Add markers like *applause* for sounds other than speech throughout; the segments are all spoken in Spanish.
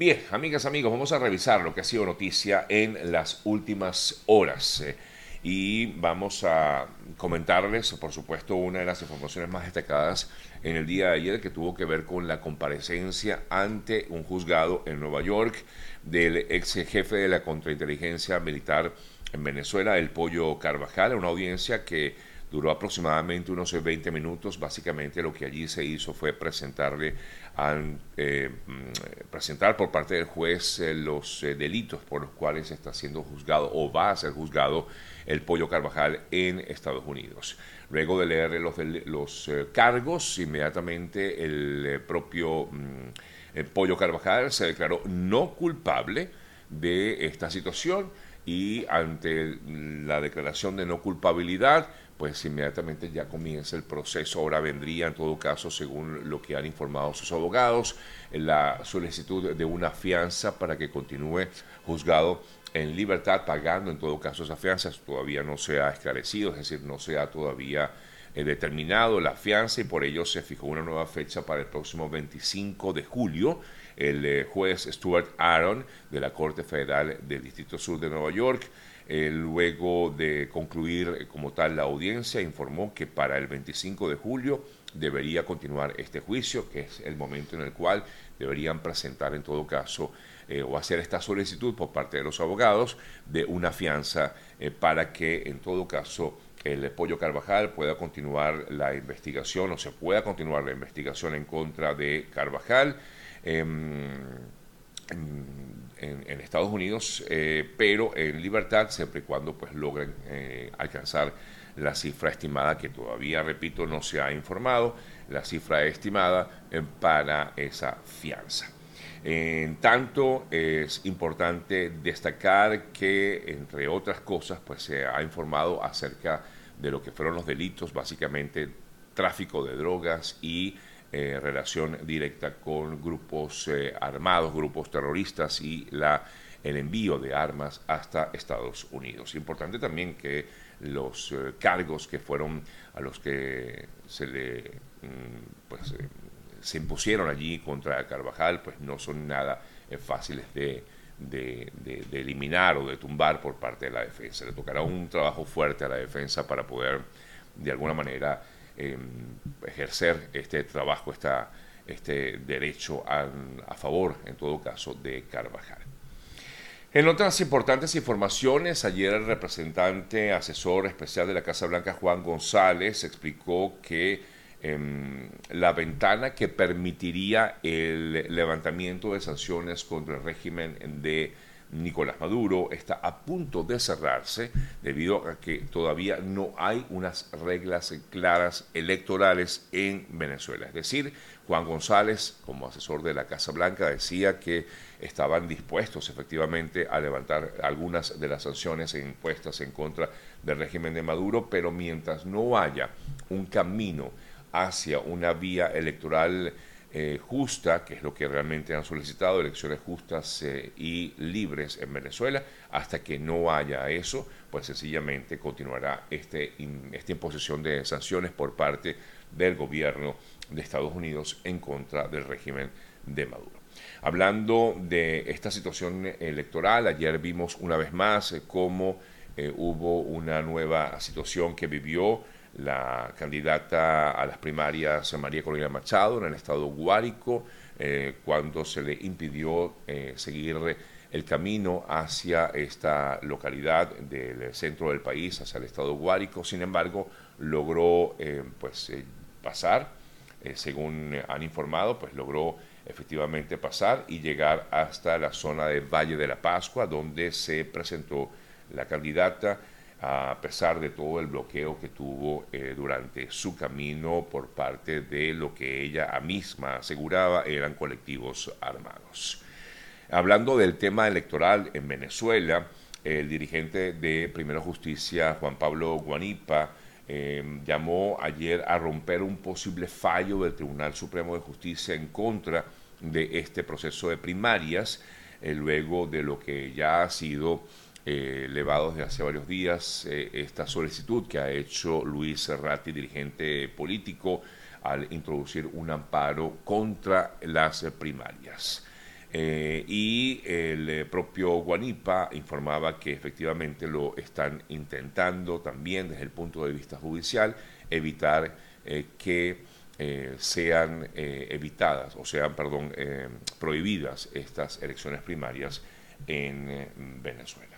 Bien, amigas, amigos, vamos a revisar lo que ha sido noticia en las últimas horas. Eh, y vamos a comentarles, por supuesto, una de las informaciones más destacadas en el día de ayer que tuvo que ver con la comparecencia ante un juzgado en Nueva York del ex jefe de la contrainteligencia militar en Venezuela, el Pollo Carvajal, una audiencia que duró aproximadamente unos 20 minutos. Básicamente lo que allí se hizo fue presentarle eh, mm, presentar por parte del juez eh, los eh, delitos por los cuales está siendo juzgado o va a ser juzgado el Pollo Carvajal en Estados Unidos. Luego de leer los, los cargos, inmediatamente el propio mm, Pollo Carvajal se declaró no culpable de esta situación y ante la declaración de no culpabilidad, pues inmediatamente ya comienza el proceso. Ahora vendría, en todo caso, según lo que han informado sus abogados, la solicitud de una fianza para que continúe juzgado en libertad, pagando en todo caso esa fianza. Todavía no se ha esclarecido, es decir, no se ha todavía eh, determinado la fianza y por ello se fijó una nueva fecha para el próximo 25 de julio. El eh, juez Stuart Aaron de la Corte Federal del Distrito Sur de Nueva York eh, luego de concluir eh, como tal la audiencia, informó que para el 25 de julio debería continuar este juicio, que es el momento en el cual deberían presentar en todo caso eh, o hacer esta solicitud por parte de los abogados de una fianza para que en todo caso el Pollo Carvajal pueda continuar la investigación o se pueda continuar la investigación en contra de Carvajal. Em, en, Estados Unidos, eh, pero en libertad siempre y cuando pues logren eh, alcanzar la cifra estimada que todavía, repito, no se ha informado, la cifra estimada eh, para esa fianza. En tanto, es importante destacar que, entre otras cosas, pues se ha informado acerca de lo que fueron los delitos, básicamente tráfico de drogas y eh, relación directa con grupos eh, armados, grupos terroristas y la, el envío de armas hasta Estados Unidos. Importante también que los eh, cargos que fueron a los que se le mm, pues, se impusieron allí contra Carvajal, pues no son nada fáciles de, de, eliminar o de tumbar por parte de la defensa. Le tocará un trabajo fuerte a la defensa para poder de alguna manera ejercer este trabajo, esta, este derecho a, a favor, en todo caso, de Carvajal. En otras importantes informaciones, ayer el representante asesor especial de la Casa Blanca, Juan González, explicó que em, la ventana que permitiría el levantamiento de sanciones contra el régimen de Nicolás Maduro está a punto de cerrarse debido a que todavía no hay unas reglas claras electorales en Venezuela. Es decir, Juan González, como asesor de la Casa Blanca, decía que estaban dispuestos efectivamente a levantar algunas de las sanciones impuestas en contra del régimen de Maduro, pero mientras no haya un camino hacia una vía electoral eh, justa, que es lo que realmente han solicitado, elecciones justas eh, y libres en Venezuela. Hasta que no haya eso, pues sencillamente continuará este, esta imposición de sanciones por parte del gobierno de Estados Unidos en contra del régimen de Maduro. Hablando de esta situación electoral, ayer vimos una vez más eh, hubo una nueva situación que vivió la candidata a las primarias María Corina Machado en el estado Guárico, eh, cuando se le impidió eh, seguir el camino hacia esta localidad del centro del país, hacia el estado Guárico. Sin embargo, logró eh, pues, pasar, según han informado, pues logró efectivamente pasar y llegar hasta la zona de Valle de la Pascua, donde se presentó la candidata a pesar de todo el bloqueo que tuvo eh, durante su camino por parte de lo que ella misma aseguraba eran colectivos armados. Hablando del tema electoral en Venezuela, el dirigente de Primera Justicia, Juan Pablo Guanipa, eh, llamó ayer a romper un posible fallo del Tribunal Supremo de Justicia en contra de este proceso de primarias, eh, luego de lo que ya ha sido eh, desde hace varios días eh, esta solicitud que ha hecho Luis Serrati, dirigente político, al introducir un amparo contra las primarias. Eh, y el eh, propio Guanipa informaba que efectivamente lo están intentando también desde el punto de vista judicial evitar que sean evitadas o sean, perdón, prohibidas estas elecciones primarias en Venezuela.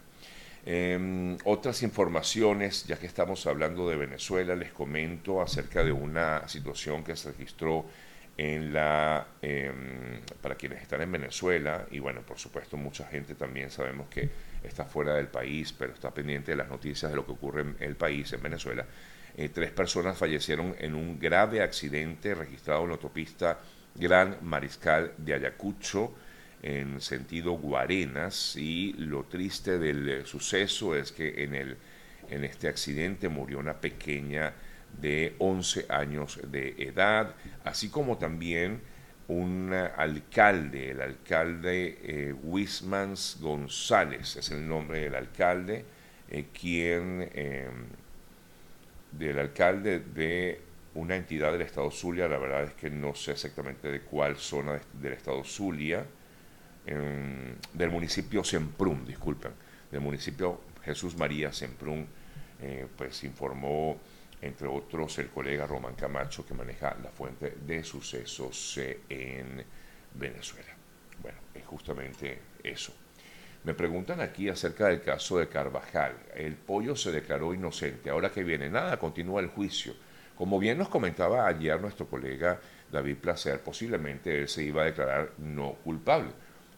Em, otras informaciones, ya que estamos hablando de Venezuela, les comento acerca de una situación que se registró en la, em, para quienes están en Venezuela, y bueno, por supuesto mucha gente también sabemos que está fuera del país, pero está pendiente de las noticias de lo que ocurre en el país, en Venezuela. Eh, tres personas fallecieron en un grave accidente registrado en la autopista Gran Mariscal de Ayacucho, en sentido Guarenas, y lo triste del suceso es que en, el, en este accidente murió una pequeña de 11 años de edad, así como también un alcalde, el alcalde eh, Wismans González, es el nombre del alcalde, eh, quien, em, del alcalde de una entidad del estado Zulia, la verdad es que no sé exactamente de cuál zona del estado Zulia, del municipio Semprún, disculpen, del municipio Jesús María Semprún, eh, pues informó entre otros el colega Román Camacho que maneja la fuente de sucesos eh, en Venezuela. Bueno, es justamente eso. Me preguntan aquí acerca del caso de Carvajal. El pollo se declaró inocente. Ahora que viene, nada, continúa el juicio. Como bien nos comentaba ayer nuestro colega David Placer, posiblemente él se iba a declarar no culpable.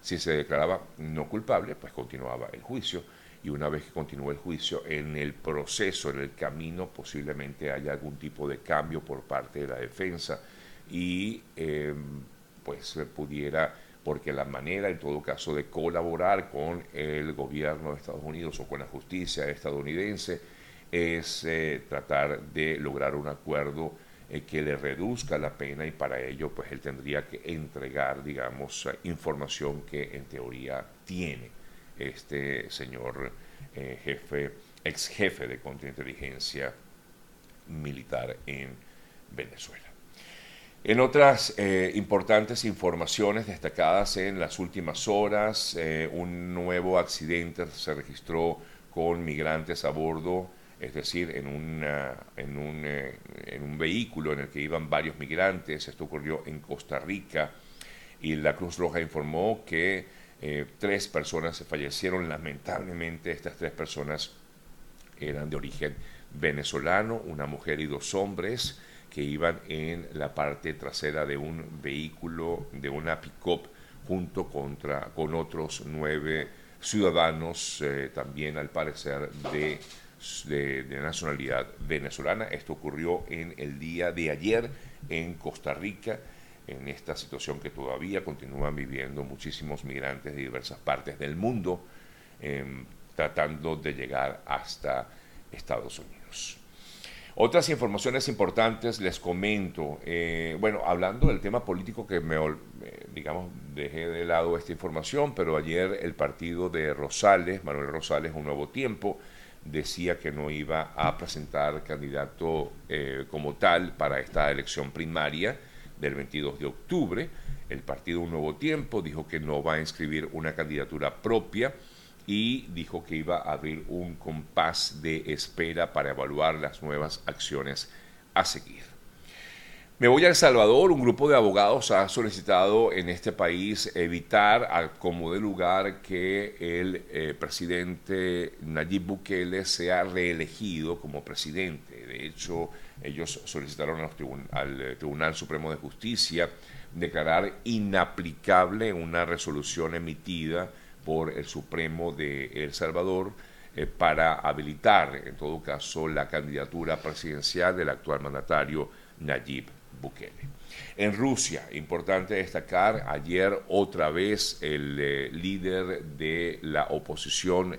Si se declaraba no culpable, pues continuaba el juicio. Y una vez que continúe el juicio, en el proceso, en el camino, posiblemente haya algún tipo de cambio por parte de la defensa. Y em, pues pudiera, porque la manera en todo caso de colaborar con el gobierno de Estados Unidos o con la justicia estadounidense es eh, tratar de lograr un acuerdo eh, que le reduzca la pena y para ello pues él tendría que entregar digamos información que en teoría tiene este señor eh, jefe, ex jefe de contrainteligencia militar en Venezuela. En otras eh, importantes informaciones destacadas en las últimas horas, un nuevo accidente se registró con migrantes a bordo, es decir, en, en, un, en un vehículo en el que iban varios migrantes. Esto ocurrió en Costa Rica y la Cruz Roja informó que eh, tres personas se fallecieron. Lamentablemente estas tres personas eran de origen venezolano, una mujer y dos hombres que iban en la parte trasera de un vehículo, de una pick-up, junto con otros nueve ciudadanos, eh, también al parecer de, de, nacionalidad venezolana. Esto ocurrió en el día de ayer en Costa Rica en esta situación que todavía continúan viviendo muchísimos migrantes de diversas partes del mundo, em, tratando de llegar hasta Estados Unidos. Otras informaciones importantes les comento. Eh, bueno, hablando del tema político que me, eh, digamos, dejé de lado esta información, pero ayer el partido de Rosales, Manuel Rosales, Un Nuevo Tiempo, decía que no iba a presentar candidato eh, como tal para esta elección primaria del 22 de octubre. El partido Un Nuevo Tiempo dijo que no va a inscribir una candidatura propia y dijo que iba a abrir un compás de espera para evaluar las nuevas acciones a seguir. Me voy a El Salvador. Un grupo de abogados ha solicitado en este país evitar, como de lugar, que el eh, presidente Nayib Bukele sea reelegido como presidente. De hecho, ellos solicitaron al eh, Tribunal Supremo de Justicia declarar inaplicable una resolución emitida por el Supremo de El Salvador eh, para habilitar, en todo caso, la candidatura presidencial del actual mandatario Nayib Bukele. En Rusia, importante destacar, ayer otra vez el eh, líder de la oposición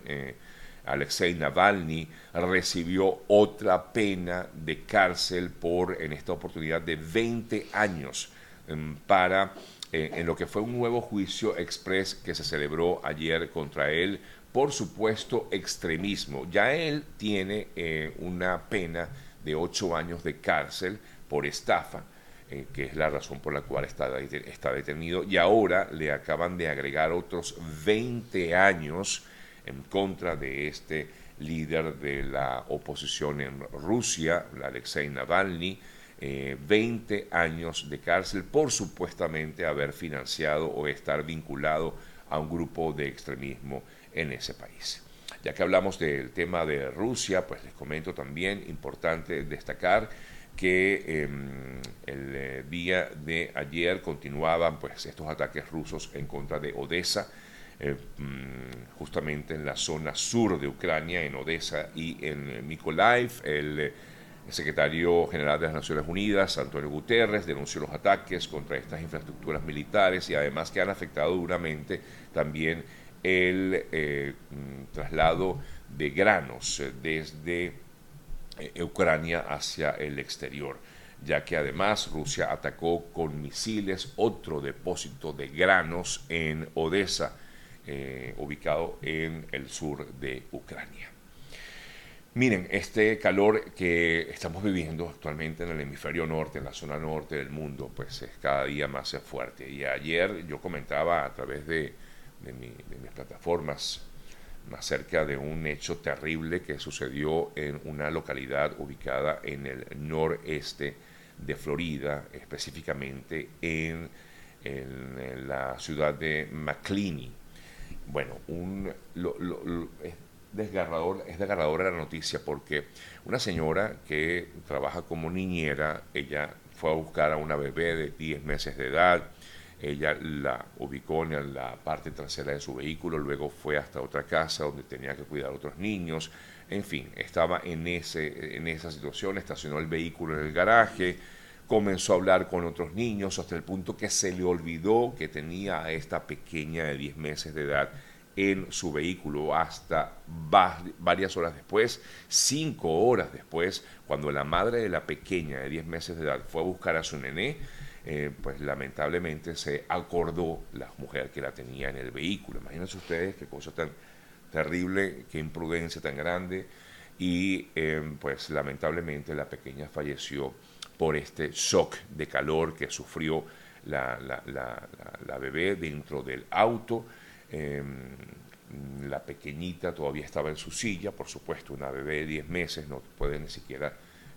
Alexei Navalny recibió otra pena de cárcel por, en esta oportunidad, de 20 años em, para, eh, en lo que fue un nuevo juicio express que se celebró ayer contra él por supuesto extremismo. Ya él tiene eh, una pena de 8 años de cárcel por estafa. Eh, que es la razón por la cual está, está detenido. Y ahora le acaban de agregar otros 20 años en contra de este líder de la oposición en Rusia, Alexei Navalny, 20 eh, años de cárcel por supuestamente haber financiado o estar vinculado a un grupo de extremismo en ese país. Ya que hablamos del tema de Rusia, pues les comento también, importante destacar que em, el eh, día de ayer continuaban pues estos ataques rusos en contra de Odessa, eh, mm, justamente en la zona sur de Ucrania, en Odessa y en Mykolaiv. El, el secretario general de las Naciones Unidas, Antonio Guterres, denunció los ataques contra estas infraestructuras militares y además que han afectado duramente también el eh, mm, traslado de granos eh, desde eh, Ucrania hacia el exterior, ya que además Rusia atacó con misiles otro depósito de granos en Odessa, ubicado en el sur de Ucrania. Miren, este calor que estamos viviendo actualmente en el hemisferio norte, en la zona norte del mundo, pues es cada día más fuerte. Y ayer yo comentaba a través de, mis plataformas más cerca de un hecho terrible que sucedió en una localidad ubicada en el noreste de Florida, específicamente en, la ciudad de McLean. Bueno, un, desgarrador, es desgarradora la noticia porque una señora que trabaja como niñera, ella fue a buscar a una bebé de 10 meses de edad, ella la ubicó en la parte trasera de su vehículo, luego fue hasta otra casa donde tenía que cuidar a otros niños, en fin, estaba en, ese, en esa situación, estacionó el vehículo en el garaje, comenzó a hablar con otros niños hasta el punto que se le olvidó que tenía a esta pequeña de 10 meses de edad en su vehículo hasta varias horas después, cinco horas después, cuando la madre de la pequeña de 10 meses de edad fue a buscar a su nené, eh, pues lamentablemente se acordó la mujer que la tenía en el vehículo. Imagínense ustedes qué cosa tan terrible, qué imprudencia tan grande y eh, pues lamentablemente la pequeña falleció por este shock de calor que sufrió la, la bebé dentro del auto Em, la pequeñita todavía estaba en su silla, por supuesto, una bebé de 10 meses no puede ni siquiera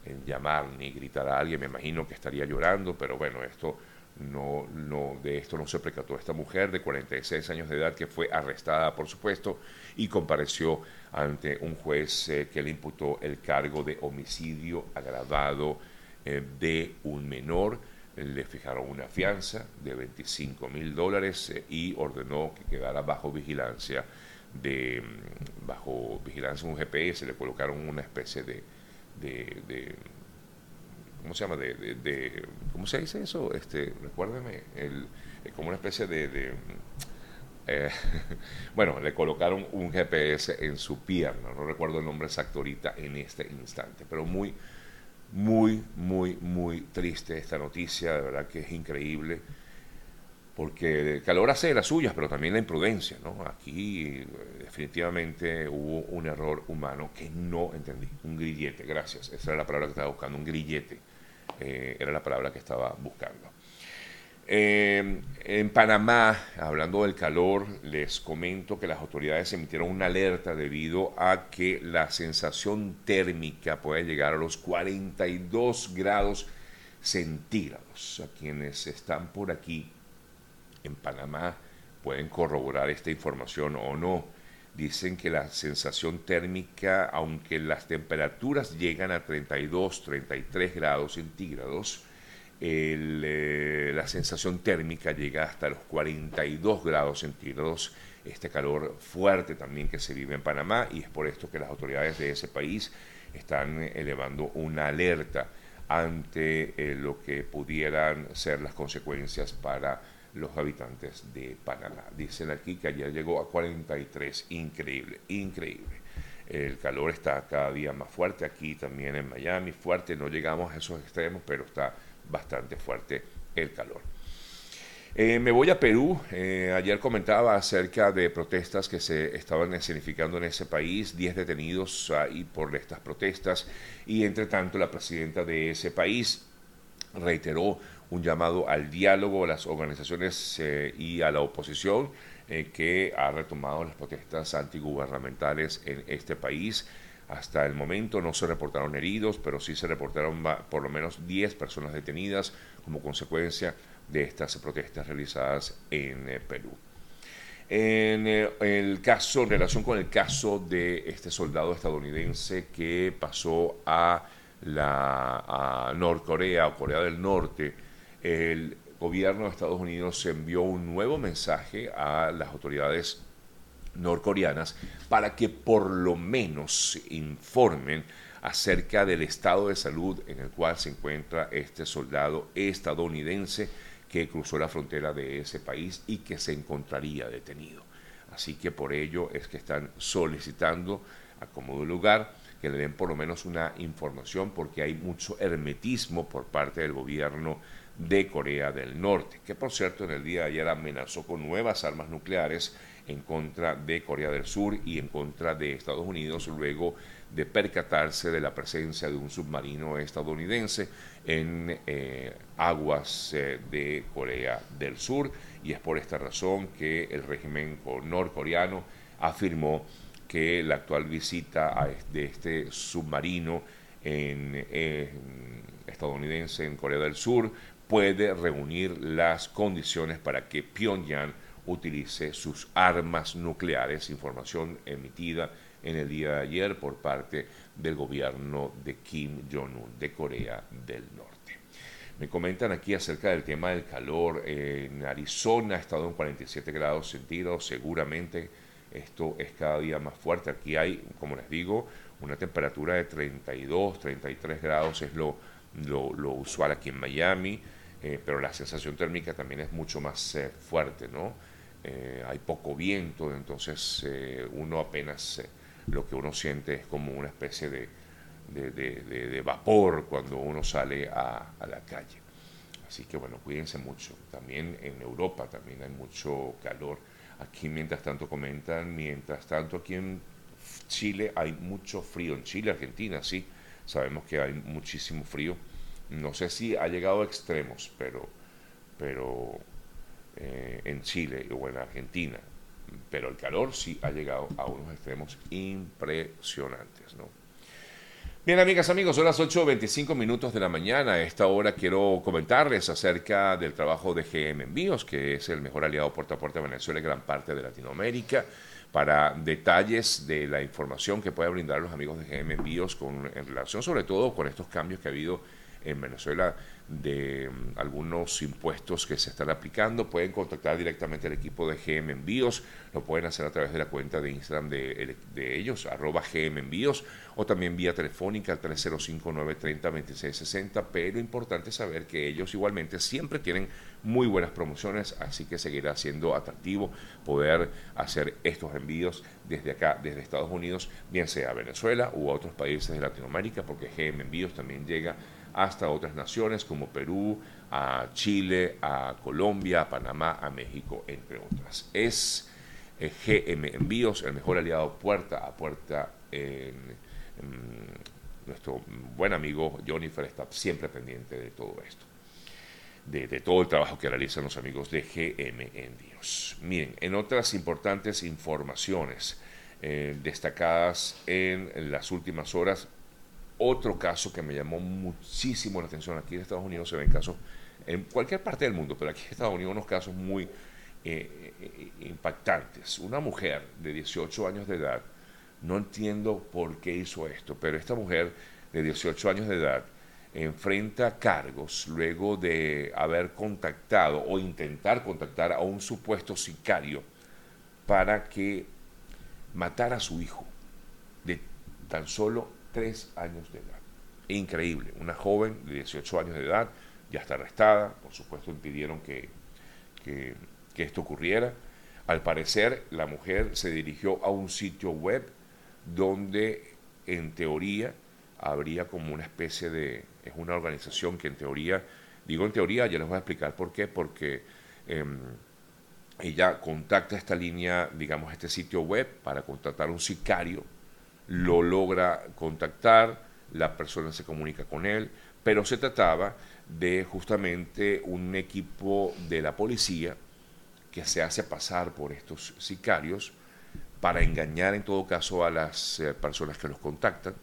eh, llamar ni gritar a alguien, me imagino que estaría llorando, pero bueno, esto no, no, de esto no se precató esta mujer de 46 años de edad que fue arrestada, por supuesto, y compareció ante un juez eh, que le imputó el cargo de homicidio agravado eh, de un menor. Le fijaron una fianza de 25 mil dólares eh, y ordenó que quedara bajo vigilancia de mm, bajo vigilancia un GPS le colocaron una especie de, de, ¿cómo se llama? De, ¿cómo se dice eso? Este, recuérdeme, el, eh, como una especie de, eh, *laughs* bueno, le colocaron un GPS en su pierna, no recuerdo el nombre exacto ahorita en este instante, pero muy muy, muy, muy triste esta noticia, de verdad que es increíble, porque el calor hace de las suyas, pero también la imprudencia, ¿no? Aquí eh, definitivamente hubo un error humano que no entendí, un grillete, gracias, esa era la palabra que estaba buscando, un grillete, eh, era la palabra que estaba buscando. Eh, en Panamá, hablando del calor, les comento que las autoridades emitieron una alerta debido a que la sensación térmica puede llegar a los 42 grados centígrados. A quienes están por aquí en Panamá pueden corroborar esta información o no. Dicen que la sensación térmica, aunque las temperaturas llegan a 32, 33 grados centígrados, eh, la sensación térmica llega hasta los 42 grados centígrados, este calor fuerte también que se vive en Panamá y es por esto que las autoridades de ese país están elevando una alerta ante eh, lo que pudieran ser las consecuencias para los habitantes de Panamá. Dicen aquí que ayer llegó a 43, increíble, increíble. El calor está cada día más fuerte aquí también en Miami, fuerte, no llegamos a esos extremos, pero está bastante fuerte el calor. Eh, me voy a Perú. Eh, ayer comentaba acerca de protestas que se estaban escenificando en ese país, 10 detenidos ahí por estas protestas y entre tanto la presidenta de ese país reiteró un llamado al diálogo a las organizaciones eh, y a la oposición eh, que ha retomado las protestas antigubernamentales en este país. Hasta el momento no se reportaron heridos, pero sí se reportaron por lo menos 10 personas detenidas como consecuencia de estas protestas realizadas en eh, Perú. En el caso, en relación con el caso de este soldado estadounidense que pasó a la a Norcorea o Corea del Norte, el gobierno de Estados Unidos envió un nuevo mensaje a las autoridades norcoreanas para que por lo menos informen acerca del estado de salud en el cual se encuentra este soldado estadounidense que cruzó la frontera de ese país y que se encontraría detenido. Así que por ello es que están solicitando a como lugar que le den por lo menos una información porque hay mucho hermetismo por parte del gobierno de Corea del Norte, que por cierto en el día de ayer amenazó con nuevas armas nucleares en contra de Corea del Sur y en contra de Estados Unidos luego de percatarse de la presencia de un submarino estadounidense en eh, aguas eh, de Corea del Sur. Y es por esta razón que el régimen norcoreano afirmó que la actual visita de este submarino estadounidense en Corea del Sur puede reunir las condiciones para que Pyongyang utilice sus armas nucleares, información emitida en el día de ayer por parte del gobierno de Kim Jong-un de Corea del Norte. Me comentan aquí acerca del tema del calor. En Arizona ha estado en 47 grados centígrados. Seguramente esto es cada día más fuerte. Aquí hay, como les digo, una temperatura de 32, 33 grados es lo, lo usual aquí en Miami. Eh, pero la sensación térmica también es mucho más eh, fuerte, ¿no? Eh, hay poco viento, entonces uno apenas lo que uno siente es como una especie de, vapor cuando uno sale a, a, la calle. Así que bueno, cuídense mucho. También en Europa también hay mucho calor. Aquí mientras tanto comentan, mientras tanto aquí en Chile hay mucho frío. En Chile, Argentina, sí, sabemos que hay muchísimo frío no sé si ha llegado a extremos, pero, pero eh, en Chile o en Argentina, pero el calor sí ha llegado a unos extremos impresionantes, ¿no? Bien, amigas, amigos, son las 8.25 minutos de la mañana. A esta hora quiero comentarles acerca del trabajo de GM Envíos, que es el mejor aliado puerta a puerta de Venezuela y gran parte de Latinoamérica. Para detalles de la información que puede brindar los amigos de GM Envíos con, en relación sobre todo con estos cambios que ha habido en Venezuela de mm, algunos impuestos que se están aplicando, pueden contactar directamente al equipo de GM Envíos, lo pueden hacer a través de la cuenta de Instagram de, ellos, arroba GM Envíos, o también vía telefónica al 305-930-2660, pero importante saber que ellos igualmente siempre tienen muy buenas promociones, así que seguirá siendo atractivo poder hacer estos envíos desde acá, desde Estados Unidos, bien sea a Venezuela u a otros países de Latinoamérica, porque GM Envíos también llega hasta otras naciones como Perú, a Chile, a Colombia, a Panamá, a México, entre otras. Es eh, GM Envíos, el mejor aliado puerta a puerta. nuestro buen amigo Jonathan está siempre pendiente de todo esto, de, todo el trabajo que realizan los amigos de GM Envíos. Miren, en otras importantes informaciones eh, destacadas en las últimas horas, otro caso que me llamó muchísimo la atención, aquí en Estados Unidos se ven casos, en cualquier parte del mundo, pero aquí en Estados Unidos unos casos muy eh, eh, impactantes. Una mujer de 18 años de edad, no entiendo por qué hizo esto, pero esta mujer de 18 años de edad enfrenta cargos luego de haber contactado o intentar contactar a un supuesto sicario para que matara a su hijo de tan solo tres años de edad. Increíble, una joven de 18 años de edad ya está arrestada, por supuesto impidieron que, que, esto ocurriera. Al parecer, la mujer se dirigió a un sitio web donde en teoría habría como una especie de, es una organización que en teoría, digo en teoría, ya les voy a explicar por qué, porque em, ella contacta esta línea, digamos, este sitio web para contratar un sicario lo logra contactar, la persona se comunica con él, pero se trataba de justamente un equipo de la policía que se hace pasar por estos sicarios para engañar en todo caso a las eh, personas que los contactan.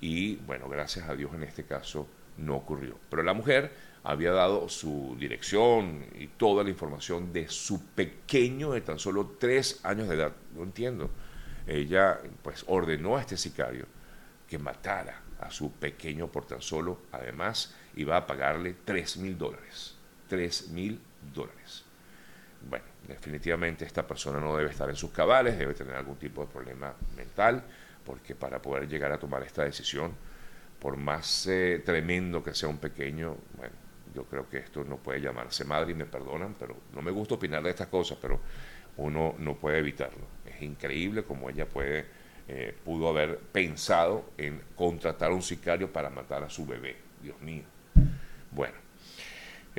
Y bueno, gracias a Dios en este caso no ocurrió. Pero la mujer había dado su dirección y toda la información de su pequeño de tan solo tres años de edad. No entiendo. Ella pues ordenó a este sicario que matara a su pequeño por tan solo, además, iba a pagarle tres mil dólares. Tres mil dólares. Bueno, definitivamente esta persona no debe estar en sus cabales, debe tener algún tipo de problema mental, porque para poder llegar a tomar esta decisión, por más eh, tremendo que sea un pequeño, bueno, yo creo que esto no puede llamarse madre y me perdonan, pero no me gusta opinar de estas cosas, pero uno no puede evitarlo. Es increíble como ella puede, eh, pudo haber pensado en contratar a un sicario para matar a su bebé. Dios mío. Bueno.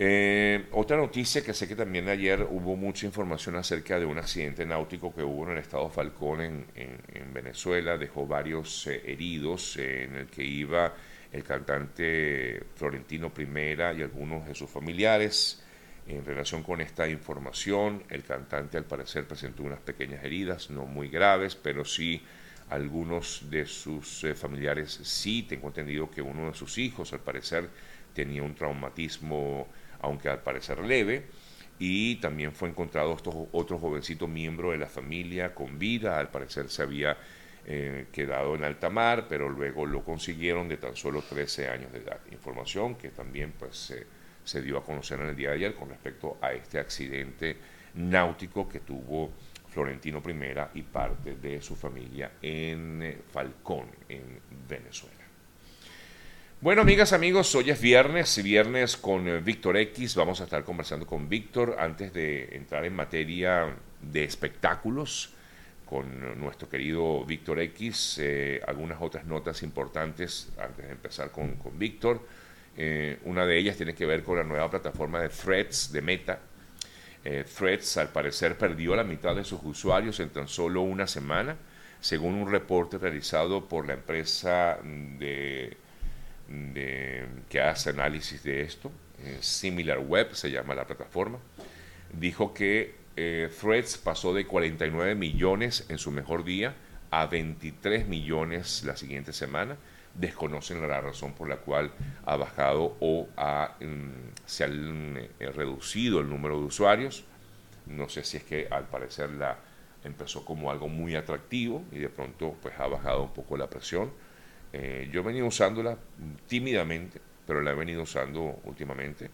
Eh, otra noticia que sé que también ayer hubo mucha información acerca de un accidente náutico que hubo en el estado Falcón en, Venezuela, dejó varios eh, heridos en el que iba el cantante Florentino Primera y algunos de sus familiares. En relación con esta información, el cantante al parecer presentó unas pequeñas heridas, no muy graves, pero sí algunos de sus eh, familiares sí, tengo entendido que uno de sus hijos al parecer tenía un traumatismo, aunque al parecer leve, y también fue encontrado otro jovencito miembro de la familia con vida, al parecer se había eh, quedado en alta mar, pero luego lo consiguieron de tan solo 13 años de edad. Información que también pues, se dio a conocer en el día de ayer con respecto a este accidente náutico que tuvo Florentino I y parte de su familia en eh, Falcón, en Venezuela. Bueno, amigas, amigos, hoy es viernes, viernes con eh, Víctor X. Vamos a estar conversando con Víctor antes de entrar en materia de espectáculos con nuestro querido Víctor X, eh, algunas otras notas importantes antes de empezar con, Víctor. Eh, una de ellas tiene que ver con la nueva plataforma de Threads de Meta. Eh, Threads al parecer perdió la mitad de sus usuarios en tan solo una semana, según un reporte realizado por la empresa que hace análisis de esto. SimilarWeb se llama la plataforma. Dijo que eh, Threads pasó de 49 millones en su mejor día a 23 millones la siguiente semana. Desconocen la razón por la cual ha bajado o mm, se ha eh, reducido el número de usuarios. No sé si es que al parecer la empezó como algo muy atractivo y de pronto pues ha bajado un poco la presión. Eh, yo he venido usándola tímidamente, pero la he venido usando últimamente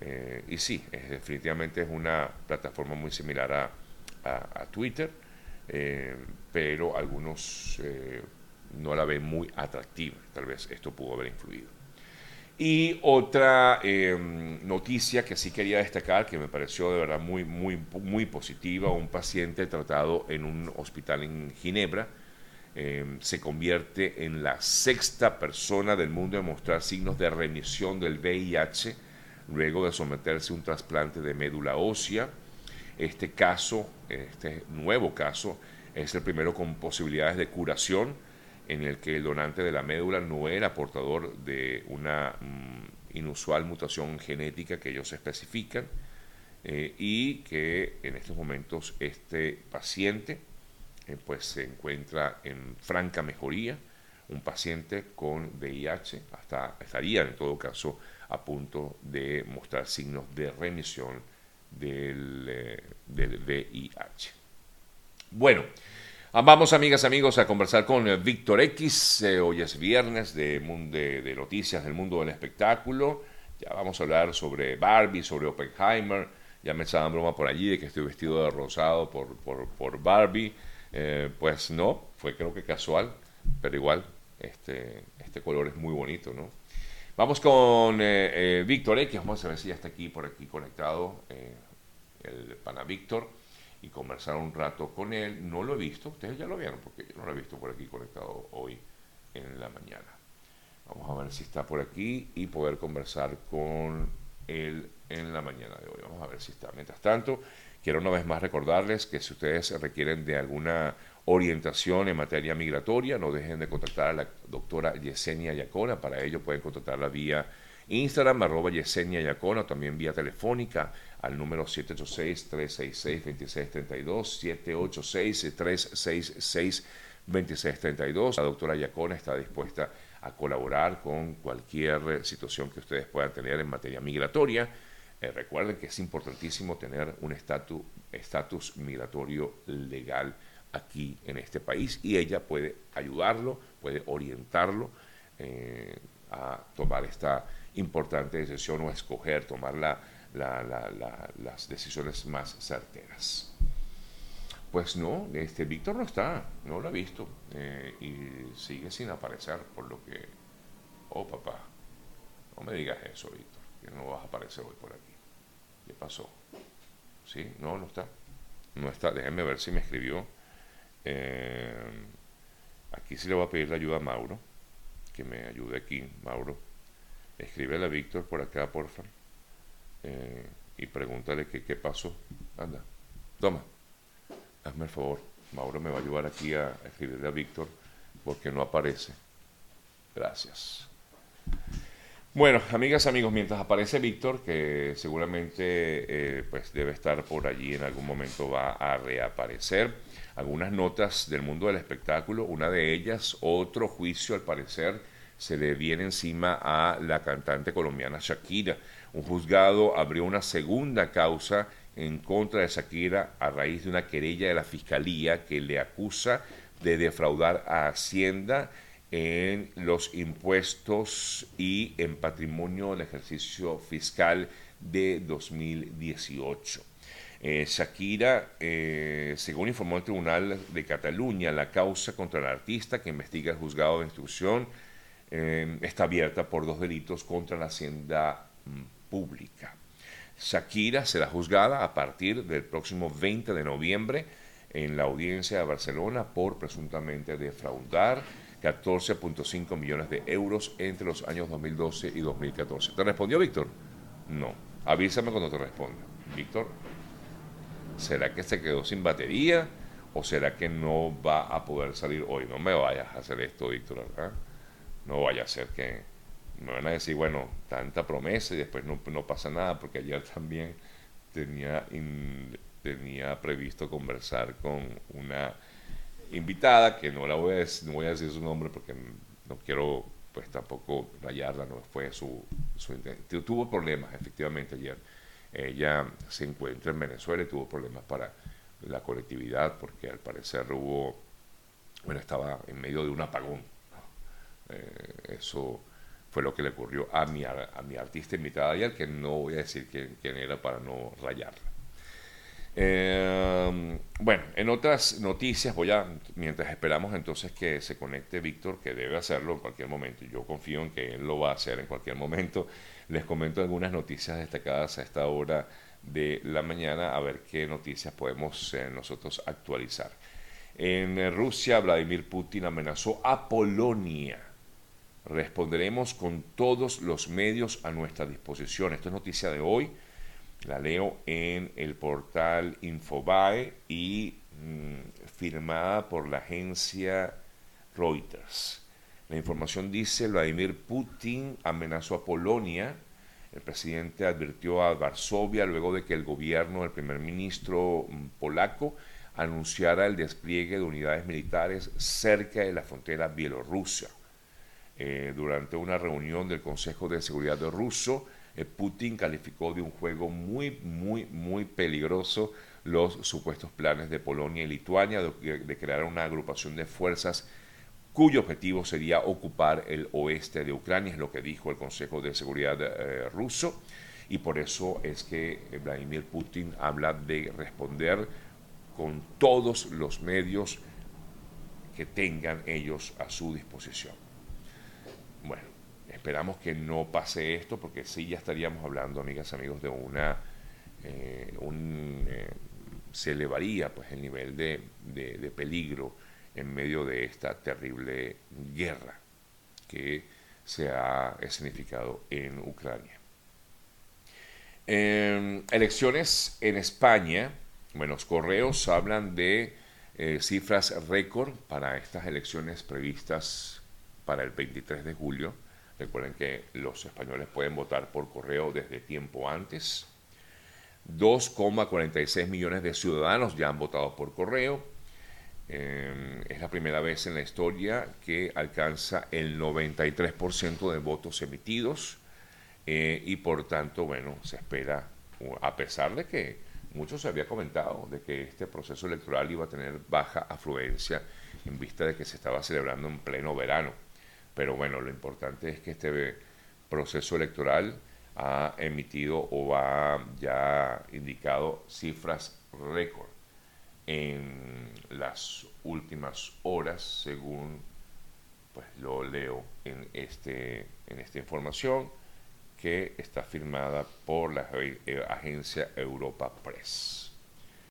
eh, y sí, definitivamente es una plataforma muy similar a, Twitter, eh, pero algunos eh, no la ven muy atractiva. Tal vez esto pudo haber influido. Y otra noticia que sí quería destacar, que me pareció de verdad muy, muy, muy positiva, un paciente tratado en un hospital en Ginebra, se convierte en la sexta persona del mundo en mostrar signos de remisión del VIH luego de someterse a un trasplante de médula ósea. Este caso, este nuevo caso, es el primero con posibilidades de curación en el que el donante de la médula no era portador de una mm, inusual mutación genética que ellos especifican eh, y que en estos momentos este paciente eh, pues se encuentra en franca mejoría, un paciente con VIH, hasta estaría en todo caso a punto de mostrar signos de remisión del, eh, VIH. Bueno, vamos amigas, amigos, a conversar con eh, Víctor X. Eh, hoy es viernes de, de, noticias del mundo del espectáculo. Ya vamos a hablar sobre Barbie, sobre Oppenheimer. Ya me echaban broma por allí de que estoy vestido de rosado por, por, Barbie. pues no, fue creo que casual, pero igual este, este color es muy bonito, ¿no? Vamos con eh, eh, Víctor X, vamos a ver si ya está aquí por aquí conectado eh, el pana Víctor y conversar un rato con él. No lo he visto, ustedes ya lo vieron porque yo no lo he visto por aquí conectado hoy en la mañana. Vamos a ver si está por aquí y poder conversar con él en la mañana de hoy. Vamos a ver si está. Mientras tanto, quiero una vez más recordarles que si ustedes requieren de alguna orientación en materia migratoria. No dejen de contactar a la doctora Yesenia Yacona. Para ello pueden contactarla vía Instagram, arroba Yesenia Yacona, también vía telefónica al número 786-366-2632, 786-366-2632. La doctora Yacona está dispuesta a colaborar con cualquier situación que ustedes puedan tener en materia migratoria. Eh, recuerden que es importantísimo tener un estatus migratorio legal aquí en este país y ella puede ayudarlo, puede orientarlo eh, a tomar esta importante decisión o escoger, las decisiones más certeras. Pues no, este Víctor no está, no lo ha visto eh, y sigue sin aparecer, por lo que, oh papá, no me digas eso, Víctor, que no vas a aparecer hoy por aquí. ¿Qué pasó? Sí, no, no está. No está, déjenme ver si me escribió. Eh, aquí sí le voy a pedir la ayuda a Mauro, que me ayude aquí, Mauro. Escríbele a Víctor por acá, porfa. Eh, y pregúntale que, qué pasó. Anda, toma, hazme el favor. Mauro me va a ayudar aquí a escribirle a Víctor porque no aparece. Gracias. Bueno, amigas, amigos, mientras aparece Víctor, que seguramente eh, pues debe estar por allí en algún momento, va a reaparecer. Algunas notas del mundo del espectáculo, una de ellas, otro juicio al parecer se le viene encima a la cantante colombiana Shakira. Un juzgado abrió una segunda causa en contra de Shakira a raíz de una querella de la fiscalía que le acusa de defraudar a Hacienda en los impuestos y en patrimonio del ejercicio fiscal de 2018. Eh, Shakira, eh, según informó el Tribunal de Cataluña, la causa contra el artista que investiga el juzgado de instrucción eh, está abierta por dos delitos contra la hacienda mm, pública. Shakira será juzgada a partir del próximo 20 de noviembre en la audiencia de Barcelona por presuntamente defraudar 14.5 millones de euros entre los años 2012 y 2014. ¿Te respondió Víctor? No. Avísame cuando te responda. Víctor, ¿será que se quedó sin batería o será que no va a poder salir hoy? No me vayas a hacer esto, Víctor, ¿verdad? No vaya a ser que me van a decir, bueno, tanta promesa y después no, pasa nada, porque ayer también tenía, tenía previsto conversar con una invitada, que no la voy a, decir, no voy a decir su nombre porque no quiero pues tampoco rayarla, no fue su, su Tuvo problemas efectivamente ayer. Ella se encuentra en Venezuela y tuvo problemas para la colectividad porque al parecer hubo, bueno, estaba en medio de un apagón. Eh, eso fue lo que le ocurrió a mi, a mi artista invitada ayer, que no voy a decir quién, era para no rayarla. Eh, bueno, en otras noticias, voy a, mientras esperamos entonces que se conecte Víctor, que debe hacerlo en cualquier momento, yo confío en que él lo va a hacer en cualquier momento, les comento algunas noticias destacadas a esta hora de la mañana, a ver qué noticias podemos eh, nosotros actualizar. En Rusia, Vladimir Putin amenazó a Polonia. Responderemos con todos los medios a nuestra disposición. Esto es noticia de hoy la leo en el portal Infobae y mm, firmada por la agencia Reuters. La información dice, Vladimir Putin amenazó a Polonia. El presidente advirtió a Varsovia luego de que el gobierno del primer ministro mm, polaco anunciara el despliegue de unidades militares cerca de la frontera bielorrusa. Eh, durante una reunión del Consejo de Seguridad de ruso, eh, Putin calificó de un juego muy, muy, muy peligroso los supuestos planes de Polonia y Lituania de, crear una agrupación de fuerzas cuyo objetivo sería ocupar el oeste de Ucrania, es lo que dijo el Consejo de Seguridad eh, ruso, y por eso es que Vladimir Putin habla de responder con todos los medios que tengan ellos a su disposición. Esperamos que no pase esto porque sí ya estaríamos hablando, amigas y amigos, de una... Eh, un, eh, se elevaría pues el nivel de, de, peligro en medio de esta terrible guerra que se ha escenificado en Ucrania. elecciones en España, bueno, los correos hablan de eh, cifras récord para estas elecciones previstas para el 23 de julio Recuerden que los españoles pueden votar por correo desde tiempo antes. 2,46 millones de ciudadanos ya han votado por correo. Eh, es la primera vez en la historia que alcanza el 93% de votos emitidos eh, y por tanto, bueno, se espera, a pesar de que mucho se había comentado de que este proceso electoral iba a tener baja afluencia en vista de que se estaba celebrando en pleno verano. Pero bueno, lo importante es que este proceso electoral ha emitido o ha ya indicado cifras récord en las últimas horas, según pues lo leo en este en esta información que está firmada por la agencia Europa Press.